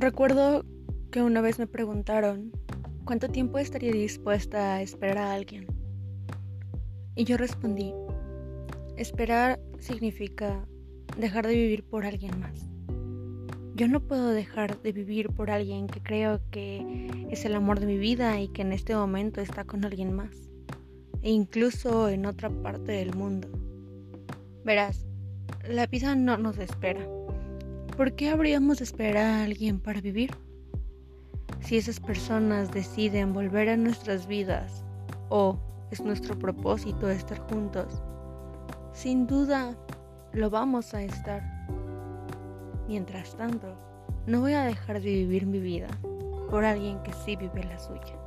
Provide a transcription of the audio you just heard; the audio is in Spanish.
Recuerdo que una vez me preguntaron cuánto tiempo estaría dispuesta a esperar a alguien. Y yo respondí, esperar significa dejar de vivir por alguien más. Yo no puedo dejar de vivir por alguien que creo que es el amor de mi vida y que en este momento está con alguien más, e incluso en otra parte del mundo. Verás, la vida no nos espera. ¿Por qué habríamos de esperar a alguien para vivir? Si esas personas deciden volver a nuestras vidas o es nuestro propósito estar juntos, sin duda lo vamos a estar. Mientras tanto, no voy a dejar de vivir mi vida por alguien que sí vive la suya.